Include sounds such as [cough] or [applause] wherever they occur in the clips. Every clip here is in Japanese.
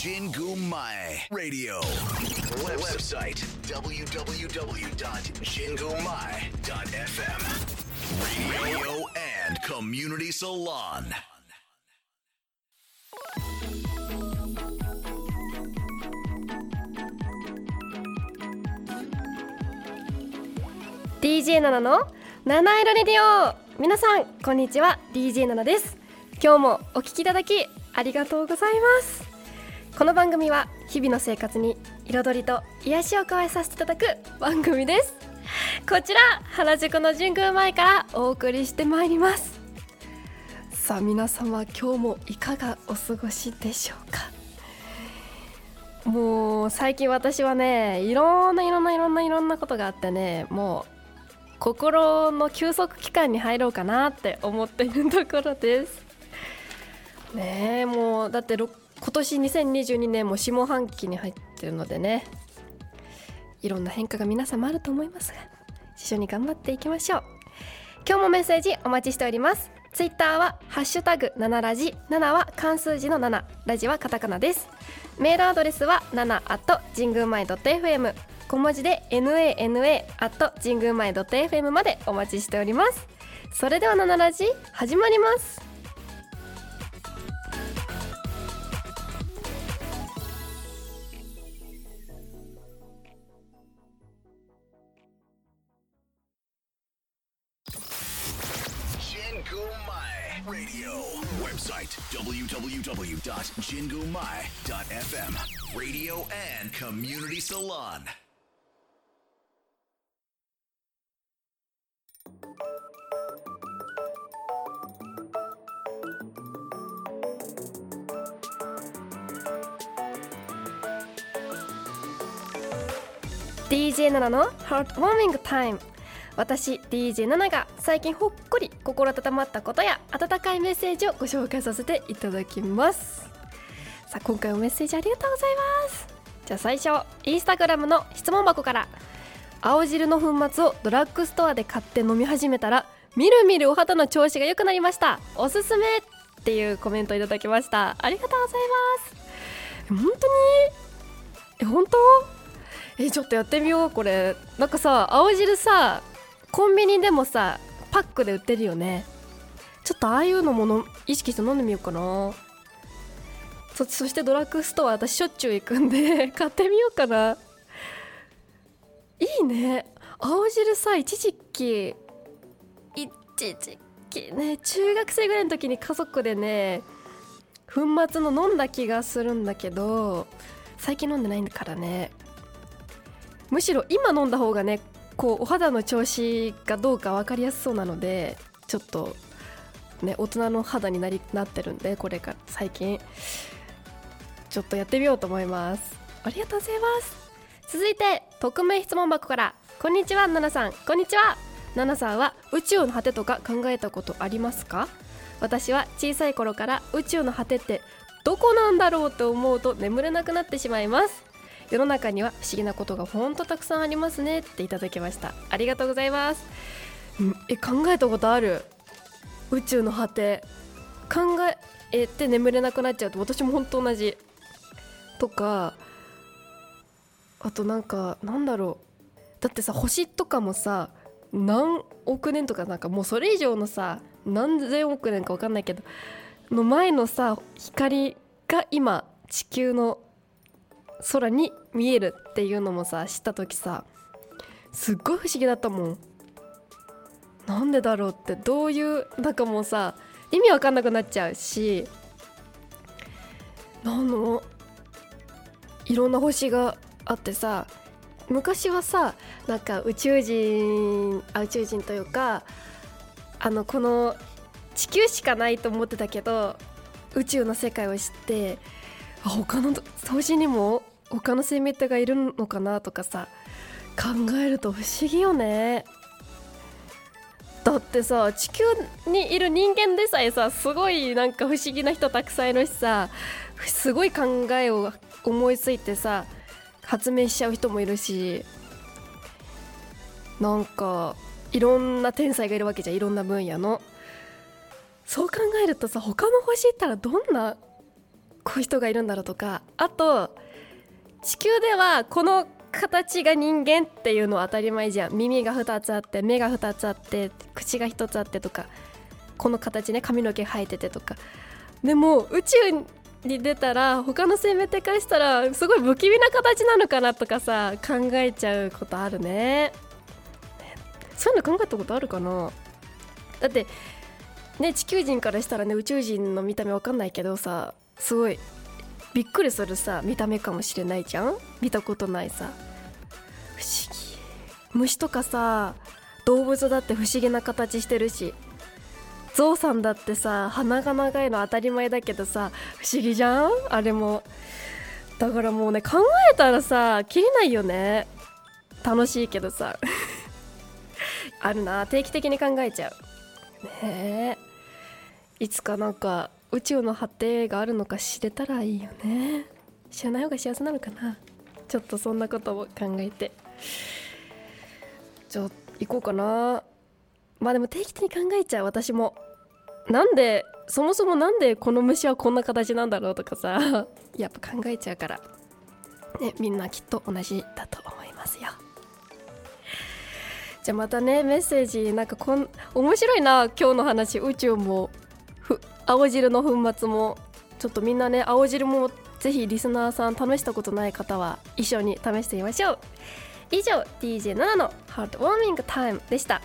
Jingu Mai Radio. Website www.jingumai.fm. Radio and Community Salon. DJ ナナの七色レディオ皆さんこんにちは DJ ナナです今日もお聞きいただきありがとうございますこの番組は日々の生活に彩りと癒しを加えさせていただく番組です。こちら原宿の神宮前からお送りしてまいります。さあ皆様今日もいかがお過ごしでしょうか？もう最近私はねいろんないろんないろんないろんなことがあってねもう心の休息期間に入ろうかなって思っているところです。ねえもうだって今年2022年も下半期に入ってるのでねいろんな変化が皆様あると思いますが一緒に頑張っていきましょう。今日もメッセージお待ちしております。ツイッターはハッシュタグ7ラジ7は漢数字の7ラジはカタカナです。メールアドレスは7 at 神宮前 .fm 小文字で nana at 神宮前 .fm までお待ちしております。それでは7ラジ始まります。Website www.jingumai.fm. Radio and Community Salon. DJ 7のハートウォーミングタイム 私 DJ7 が最近ほっこり心温まったことや温かいメッセージをご紹介させていただきます。さあ今回もメッセージありがとうございます。じゃあ最初インスタグラムの質問箱から青汁の粉末をドラッグストアで買って飲み始めたらみるみるお肌の調子が良くなりました。おすすめっていうコメントいただきました。ありがとうございます。本当に？え本当？えちょっとやってみようこれ。なんかさ青汁さコンビニでもさパックで売ってるよね。ちょっとああいうのもの意識して飲んでみようかな。そそしてドラッグストア私しょっちゅう行くんで [laughs] 買ってみようかな。いいね。青汁さ一時期一時期ね。中学生ぐらいの時に家族でね粉末の飲んだ気がするんだけど最近飲んでないんだからね。むしろ今飲んだ方がねこうお肌の調子がどうか分かりやすそうなのでちょっとね大人の肌になりなってるんでこれから最近。ちょっとやってみようと思います。ありがとうございます。続いて匿名質問箱から。こんにちはナナさん。こんにちは。ナナさんは宇宙の果てとか考えたことありますか？私は小さい頃から宇宙の果てってどこなんだろうと思うと眠れなくなってしまいます。世の中には不思議なことがほんとたくさんありますねっていただきました。ありがとうございます。んえ考えたことある？宇宙の果て。考えて眠れなくなっちゃうと私も本当同じ。とかあとなんかなんだろう。だってさ星とかもさ何億年とかなんかもうそれ以上のさ何千億年か分かんないけどの前のさ光が今地球の空に見えるっていうのもさ知った時さすっごい不思議だったもん。なんでだろうってどういうなんかもうさ意味わかんなくなっちゃうしなのいろんな星があってさ昔はさなんか宇宙人あ宇宙人というかあのこの地球しかないと思ってたけど宇宙の世界を知ってあ他の星にも他の生命体がいるのかなとかさ考えると不思議よね。だってさ地球にいる人間でさえさすごいなんか不思議な人たくさんいるしさすごい考えを思いついてさ発明しちゃう人もいるしなんかいろんな天才がいるわけじゃんいろんな分野の。そう考えるとさ他の星行ったらどんなこういう人がいるんだろうとかあと地球ではこの形が人間っていうのは当たり前じゃん。耳が2つあって目が2つあって口が1つあってとかこの形ね髪の毛生えててとか。でも宇宙に出たら他の生命体からしたらすごい不気味な形なのかなとかさ考えちゃうことあるねそういうの考えたことあるかな。だってね地球人からしたらね宇宙人の見た目わかんないけどさすごいびっくりするさ見た目かもしれないじゃん？見たことないさ。不思議。虫とかさ動物だって不思議な形してるしゾウさんだってさ鼻が長いの当たり前だけどさ不思議じゃん？あれも。だからもうね考えたらさ切れないよね。楽しいけどさ。[laughs] あるな。定期的に考えちゃう。ねえ。いつかなんか宇宙の果てがあるのか知れたらいいよね。知らない方が幸せなのかな。ちょっとそんなことを考えて。じゃあ行こうかな。まあでも定期的に考えちゃう私も。なんでそもそもなんでこの虫はこんな形なんだろうとかさ。[laughs] やっぱ考えちゃうから。ねみんなきっと同じだと思いますよ。じゃあまたねメッセージなんかこん面白いな今日の話。宇宙も。青汁の粉末もちょっとみんなね青汁もぜひリスナーさん試したことない方は一緒に試してみましょう。以上 DJ7 のハートウォーミングタイムでした。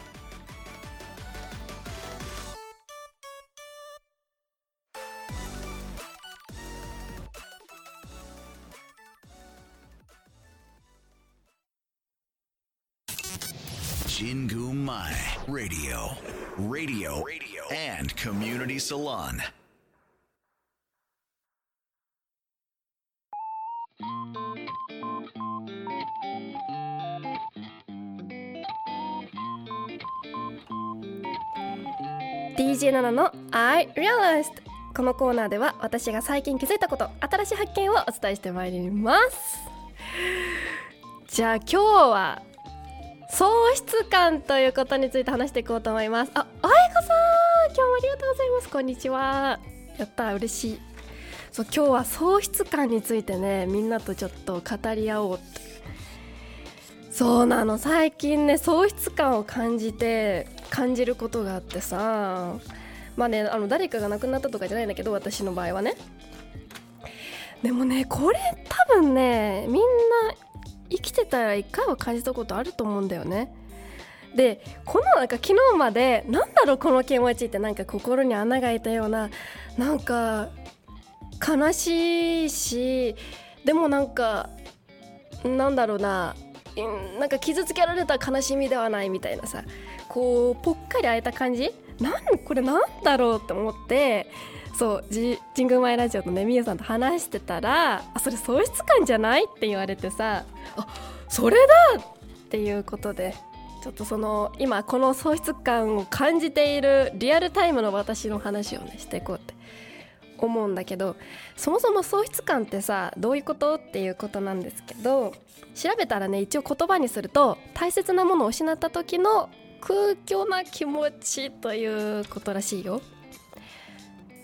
神宮前 Radio Radio Radio and Community Salon「DJ7 の I Realized」このコーナーでは私が最近気づいたこと新しい発見をお伝えしてまいりますじゃあ今日は喪失感ということについて話していこうと思います。あ、あやかさん今日もありがとうございます。こんにちは。やった嬉しい。そう今日は喪失感についてねみんなとちょっと語り合おうそうなの。最近ね喪失感を感じて感じることがあってさ。まあねあの誰かが亡くなったとかじゃないんだけど私の場合はね。でもねこれ多分ねみんな生きてたら一回は感じたことあると思うんだよね。でこのなんか昨日までなんだろうこの気持ちってなんか心に穴が開いたようななんか悲しいしでもなんかなんだろうなうんなんか傷つけられた悲しみではないみたいなさこうぽっかり開いた感じ？なんこれなんだろうって思ってそう神宮前ラジオのねみゆさんと話してたら「あそれ喪失感じゃない?」って言われてさ「あそれだ!」っていうことでちょっとその今この喪失感を感じているリアルタイムの私の話をねしていこうって思うんだけどそもそも喪失感ってさどういうことっていうことなんですけど調べたらね一応言葉にすると大切なものを失った時の空虚な気持ちということらしいよ。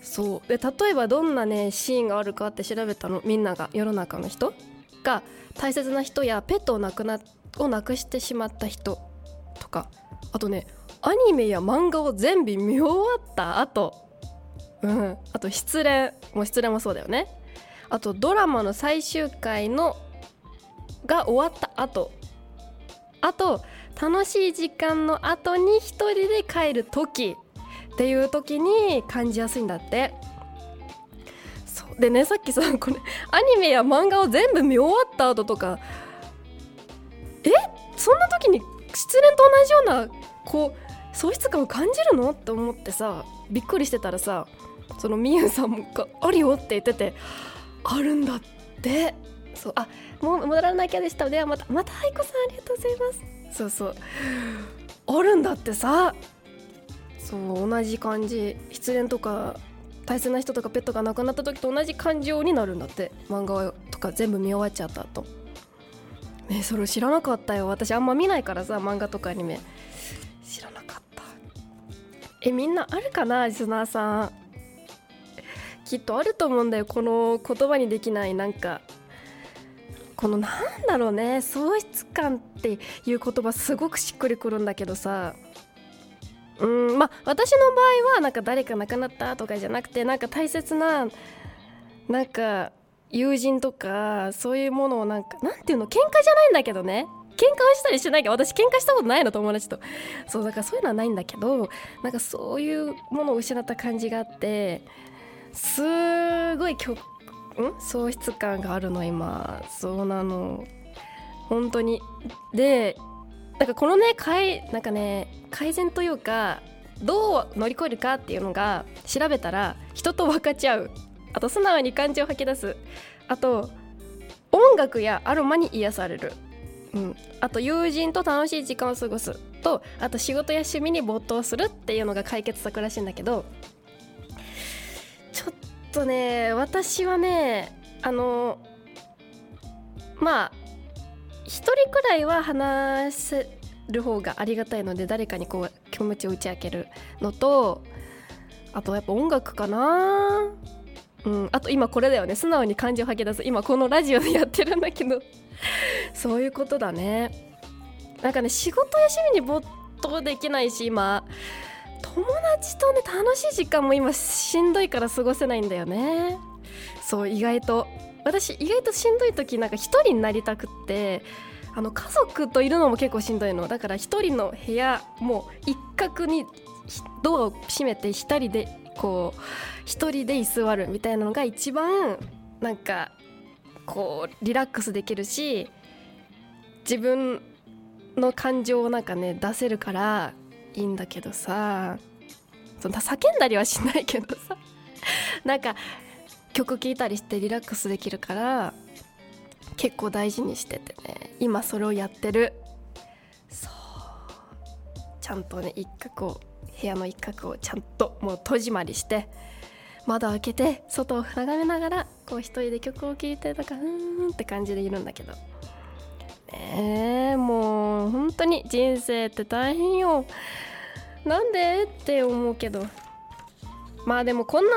そう。で例えばどんなねシーンがあるかって調べたのみんなが世の中の人が大切な人やペットを亡くなを亡くしてしまった人とかあとねアニメや漫画を全部見終わった後うんあと失恋もう失恋もそうだよね。あとドラマの最終回のが終わった後あと楽しい時間の後に一人で帰る時っていう時に感じやすいんだって。そう。でねさっきさこれアニメや漫画を全部見終わった後とかえ？そんな時に失恋と同じようなこう喪失感を感じるの？って思ってさびっくりしてたらさそのみゆさんが「あるよ」って言っててあるんだって。そう。あもう戻らなきゃでした。ではまたまた愛子さんありがとうございます。そうそう。あるんだってさ。そう同じ感じ失恋とか大切な人とかペットが亡くなった時と同じ感情になるんだって。漫画とか全部見終わっちゃった後。ねそれ知らなかったよ私。あんま見ないからさ漫画とかアニメ。知らなかった。えみんなあるかなリスナーさん。きっとあると思うんだよこの言葉にできないなんか。このなんだろうね喪失感っていう言葉すごくしっくりくるんだけどさ。うんまあ私の場合はなんか誰か亡くなったとかじゃなくてなんか大切ななんか友人とかそういうものをなんかなんていうの喧嘩じゃないんだけどね。喧嘩はしたりしないけど私喧嘩したことないの友達と。そうだからそういうのはないんだけどなんかそういうものを失った感じがあってすごいん？喪失感があるの今。そうなの。本当に。でなんかこのね改なんかね改善というかどう乗り越えるかっていうのが調べたら人と分かち合う。あと素直に感情を吐き出す。あと音楽やアロマに癒される、うん、あと友人と楽しい時間を過ごす。とあと仕事や趣味に没頭するっていうのが解決策らしいんだけどちょっとね私はねあのまあ人くらいは話せる方がありがたいので誰かにこう気持ちを打ち明けるのとあとやっぱ音楽かな。うん、あと今これだよね。素直に感情を吐き出す。今このラジオでやってるんだけど。[laughs] そういうことだね。なんかね仕事や趣味に没頭できないし今。友達とね楽しい時間も今しんどいから過ごせないんだよね。そう意外と。私意外としんどい時なんか一人になりたくってあの家族といるのも結構しんどいの。だから一人の部屋もう一角にドアを閉めて一人でこう一人で居座るみたいなのが一番なんかこうリラックスできるし自分の感情をなんかね出せるからいいんだけどさ。そんな叫んだりはしないけどさ。なんか曲聴いたりしてリラックスできるから結構大事にしててね今それをやってる。そう。ちゃんとね一角を部屋の一角をちゃんともう戸締まりして窓開けて外を眺めながらこう一人で曲を聴いてなんかうーんって感じでいるんだけど。ねえもう本当に人生って大変よ。なんで？って思うけど。まあでもこんな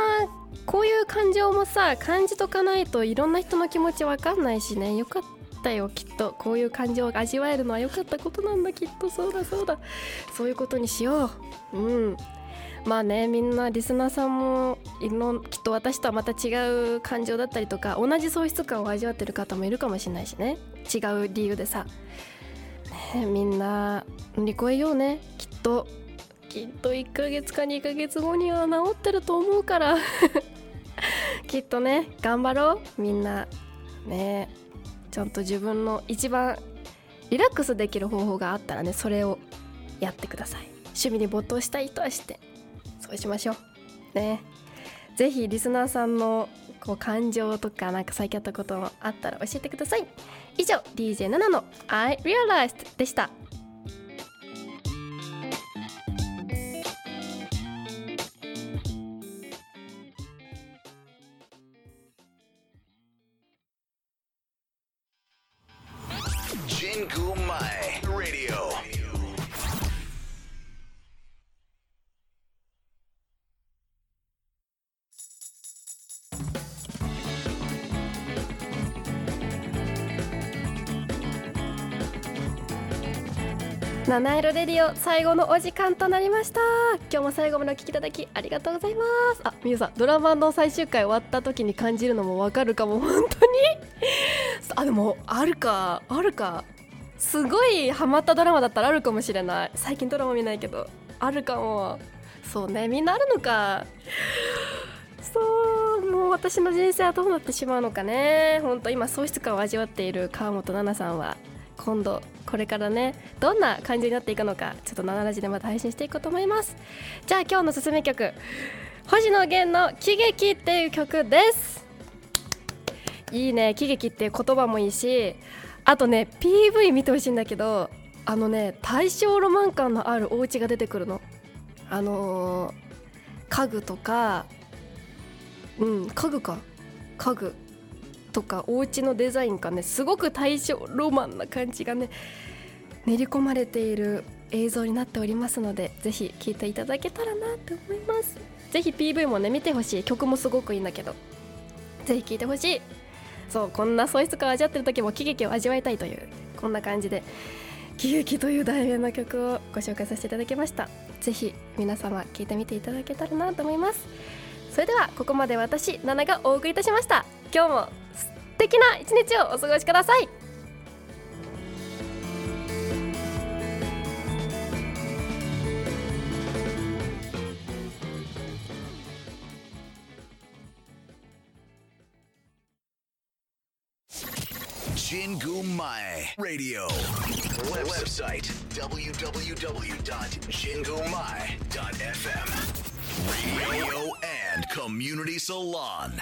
こういう感情もさ感じとかないといろんな人の気持ちわかんないしね。よかったよきっとこういう感情を味わえるのは良かったことなんだきっとそうだそうだ。そういうことにしよう。うん。まあねみんなリスナーさんもいろきっと私とはまた違う感情だったりとか同じ喪失感を味わってる方もいるかもしれないしね。違う理由でさ、ね、みんな乗り越えようねきっと。きっと1ヶ月か2ヶ月後には治ってると思うから。[laughs] きっとね頑張ろうみんな。ね。ちゃんと自分の一番リラックスできる方法があったらねそれをやってください。趣味に没頭したい人はしてそうしましょう。ね。ぜひリスナーさんのこう感情とかなんか最近あったことあったら教えてください。以上 DJ7 の I Realized でした。七色レディオ最後のお時間となりました。今日も最後までお聞きいただきありがとうございます。あみゆさんドラマの最終回終わった時に感じるのもわかるかも本当に。[laughs] あでもあるかあるか。すごいハマったドラマだったらあるかもしれない。最近ドラマ見ないけどあるかも。そうねみんなあるのか。そうもう私の人生はどうなってしまうのかね。本当今喪失感を味わっている川本奈々さんは。今度これからねどんな感じになっていくのかちょっと7ラジでまた配信していこうと思います。じゃあ今日のすすめ曲星野源の「喜劇」っていう曲です。いいね喜劇っていう言葉もいいしあとね PV 見てほしいんだけどあのね大正ロマン感のあるお家が出てくるの。あのー、家具とかうん家具か。家具。とかお家のデザインがねすごく大正ロマンな感じがね練り込まれている映像になっておりますのでぜひ聴いていただけたらなと思います。ぜひ PV もね見てほしい。曲もすごくいいんだけどぜひ聴いてほしい。そうこんな喪失感を味わってる時も喜劇を味わいたいというこんな感じで喜劇という題名の曲をご紹介させていただきました。ぜひ皆様聴いてみていただけたらなと思います。それではここまで私ナナがお送りいたしました。今日も敵な一日をお過ごしください神宮前 Radio website www.jingumae.fm Radio and Community Salon